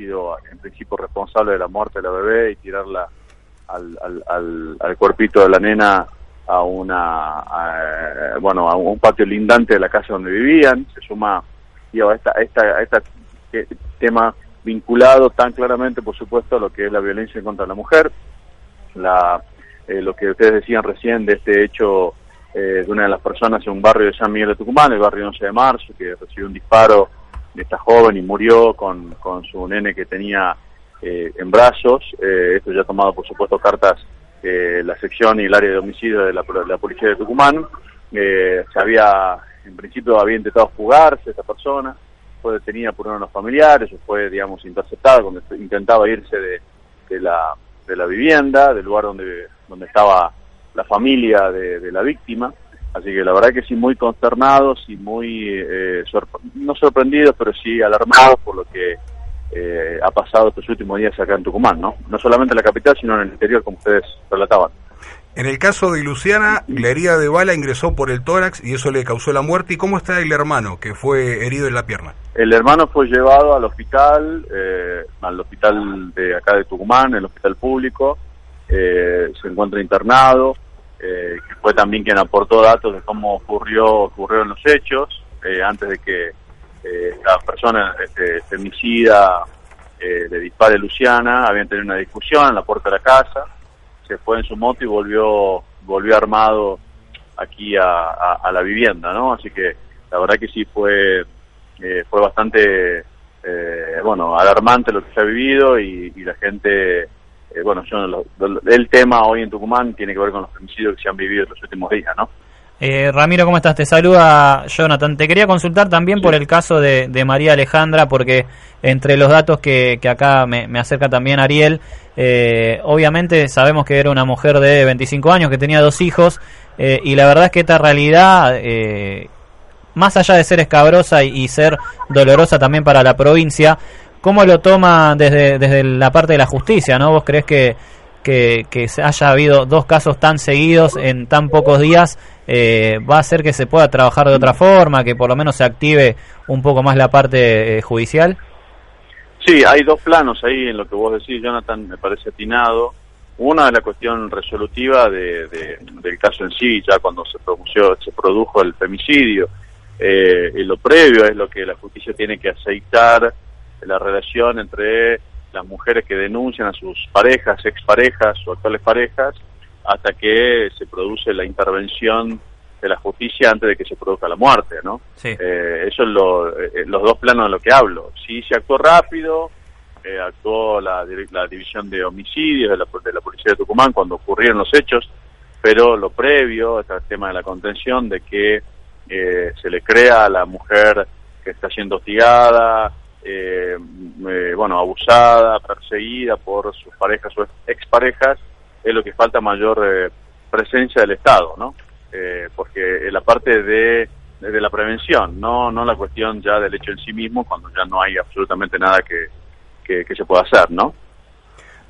sido en principio responsable de la muerte de la bebé y tirarla al, al, al, cuerpito de la nena a una bueno a un patio lindante de la casa donde vivían. Se suma digo, a esta esta esta tema vinculado tan claramente por supuesto a lo que es la violencia contra la mujer la eh, lo que ustedes decían recién de este hecho eh, de una de las personas en un barrio de San Miguel de Tucumán el barrio 11 de marzo que recibió un disparo esta joven y murió con, con su nene que tenía eh, en brazos. Eh, esto ya ha tomado, por supuesto, cartas eh, la sección y el área de homicidio de la, la policía de Tucumán. se había, en principio, había intentado fugarse esta persona, fue detenida por uno de los familiares, fue, digamos, interceptada cuando intentaba irse de, de, la, de la vivienda, del lugar donde, donde estaba la familia de, de la víctima. Así que la verdad que sí, muy consternados y muy, eh, no sorprendidos, pero sí alarmados por lo que eh, ha pasado estos últimos días acá en Tucumán, ¿no? No solamente en la capital, sino en el interior, como ustedes relataban. En el caso de Luciana, la herida de bala ingresó por el tórax y eso le causó la muerte. ¿Y cómo está el hermano que fue herido en la pierna? El hermano fue llevado al hospital, eh, al hospital de acá de Tucumán, el hospital público. se encuentra internado eh, que fue también quien aportó datos de cómo ocurrió ocurrieron los hechos eh, antes de que eh, la persona este, femicida eh, le dispare Luciana habían tenido una discusión en la puerta de la casa se fue en su moto y volvió volvió armado aquí a, la vivienda no así que la verdad que sí fue eh, fue bastante bueno alarmante lo que se ha vivido y la gente eh, bueno, yo, el tema hoy en Tucumán tiene que ver con los femicidios que se han vivido en los últimos días, ¿no? Eh, Ramiro, ¿cómo estás? Te saluda Jonathan. Te quería consultar también por el caso de, María Alejandra, porque entre los datos que, acá me, acerca también Ariel, eh, obviamente sabemos que era una mujer de 25 años, que tenía dos hijos, y la verdad es que esta realidad, más allá de ser escabrosa y, ser dolorosa también para la provincia, ¿Cómo lo toma desde, desde la parte de la justicia? ¿no? ¿Vos crees que, que, haya habido dos casos tan seguidos en tan pocos días eh, va a hacer que se pueda trabajar de otra forma, que por lo menos se active un poco más la parte eh, judicial? Sí, hay dos planos ahí en lo que vos decís, Jonathan, me parece atinado. Una es la cuestión resolutiva de, del caso en sí, ya cuando se, produjo, se produjo el femicidio. Eh, y lo previo es lo que la justicia tiene que aceitar la relación entre las mujeres que denuncian a sus parejas, exparejas o actuales parejas, hasta que se produce la intervención de la justicia antes de que se produzca la muerte, ¿no? Eh, eso es lo, eh, los dos planos de lo que hablo. Sí se actuó rápido, eh, actuó la, la, división de homicidios de la, de la Policía de Tucumán cuando ocurrieron los hechos, pero lo previo, está el tema de la contención, de que se le crea a la mujer que está siendo hostigada, eh, eh, bueno, abusada, perseguida por sus parejas o exparejas, es lo que falta mayor eh, presencia del Estado, ¿no? Eh, porque la parte de, de, la prevención, no, no la cuestión ya del hecho en sí mismo, cuando ya no hay absolutamente nada que, que se pueda hacer, ¿no?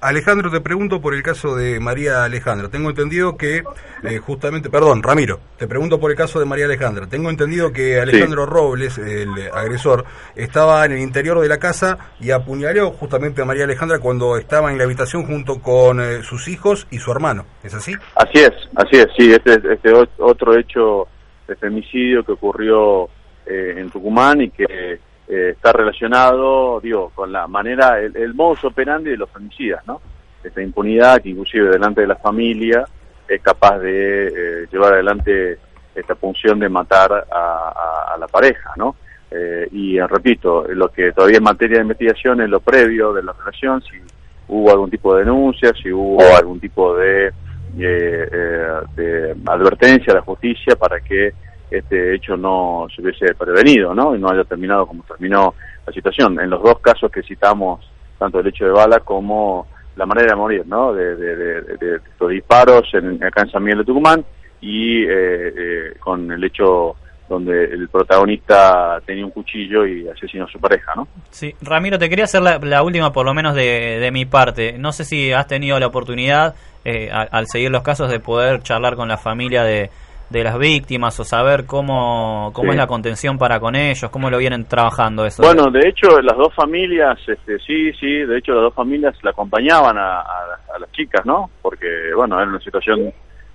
Alejandro, te pregunto por el caso de María Alejandra. Tengo entendido que, eh, justamente, perdón, Ramiro, te pregunto por el caso de María Alejandra. Tengo entendido que Alejandro Robles, el agresor, estaba en el interior de la casa y apuñaló justamente a María Alejandra cuando estaba en la habitación junto con eh, sus hijos y su hermano. ¿Es así? Así es, así es, sí. Este, este otro hecho de femicidio que ocurrió eh, en Tucumán y que eh, está relacionado, digo, con la manera, el, el, modus operandi de los femicidas, ¿no? Esta impunidad que inclusive delante de la familia es capaz de eh, llevar adelante esta función de matar a, la pareja, ¿no? Eh, y repito, lo que todavía en materia de investigación es lo previo de la relación, si hubo algún tipo de denuncia, si hubo algún tipo de, de advertencia a la justicia para que este hecho no se hubiese prevenido, ¿no? Y no haya terminado como terminó la situación. En los dos casos que citamos tanto el hecho de bala como la manera de morir, ¿no? De, de, estos disparos en, acá en San Miguel de Tucumán y eh, con el hecho donde el protagonista tenía un cuchillo y asesinó a su pareja, ¿no? Sí, Ramiro, te quería hacer la, última, por lo menos de, de, mi parte. No sé si has tenido la oportunidad, eh, al, seguir los casos, de poder charlar con la familia de, de las víctimas o saber cómo, cómo es la contención para con ellos, cómo lo vienen trabajando eso. Bueno, de hecho, las dos familias, este, sí, sí, de hecho, las dos familias la acompañaban a, a las chicas, ¿no? Porque, bueno, era una situación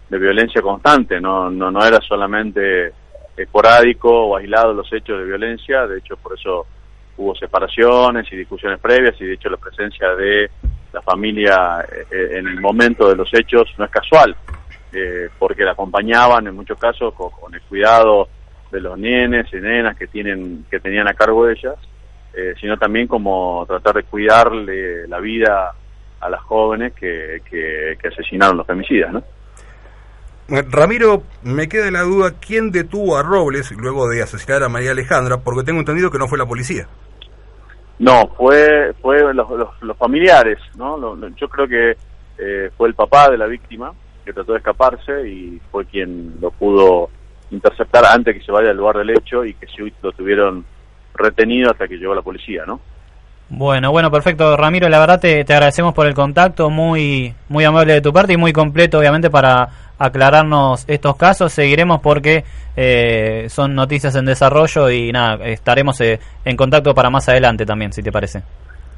de violencia constante, no, no, no era solamente esporádico o aislado los hechos de violencia, de hecho por eso hubo separaciones y discusiones previas y de hecho la presencia de la familia eh, eh, en el momento de los hechos no es casual, eh, porque la acompañaban en muchos casos con, el cuidado de los nenes y nenas que tienen que tenían a cargo ellas, sino también como tratar de cuidarle la vida a las jóvenes que, que, que asesinaron los femicidas, ¿no? Ramiro, me queda la duda, ¿quién detuvo a Robles luego de asesinar a María Alejandra? Porque tengo entendido que no fue la policía. No, fue fue los, los, familiares, ¿no? yo creo que eh, fue el papá de la víctima que trató de escaparse y fue quien lo pudo interceptar antes que se vaya al lugar del hecho y que lo tuvieron retenido hasta que llegó la policía, ¿no? Bueno, bueno, perfecto, Ramiro. La verdad te, te, agradecemos por el contacto, muy, muy amable de tu parte y muy completo, obviamente, para aclararnos estos casos. Seguiremos porque eh, son noticias en desarrollo y nada, estaremos eh, en contacto para más adelante también, si te parece.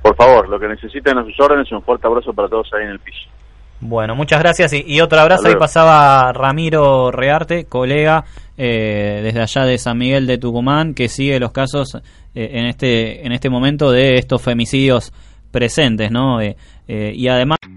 Por favor, lo que necesiten a sus órdenes, un fuerte abrazo para todos ahí en el piso. Bueno, muchas gracias y, otro abrazo. Ahí pasaba Ramiro Rearte, colega eh, desde allá de San Miguel de Tucumán, que sigue los casos eh, en este en este momento de estos femicidios presentes, ¿no? Eh, eh, y además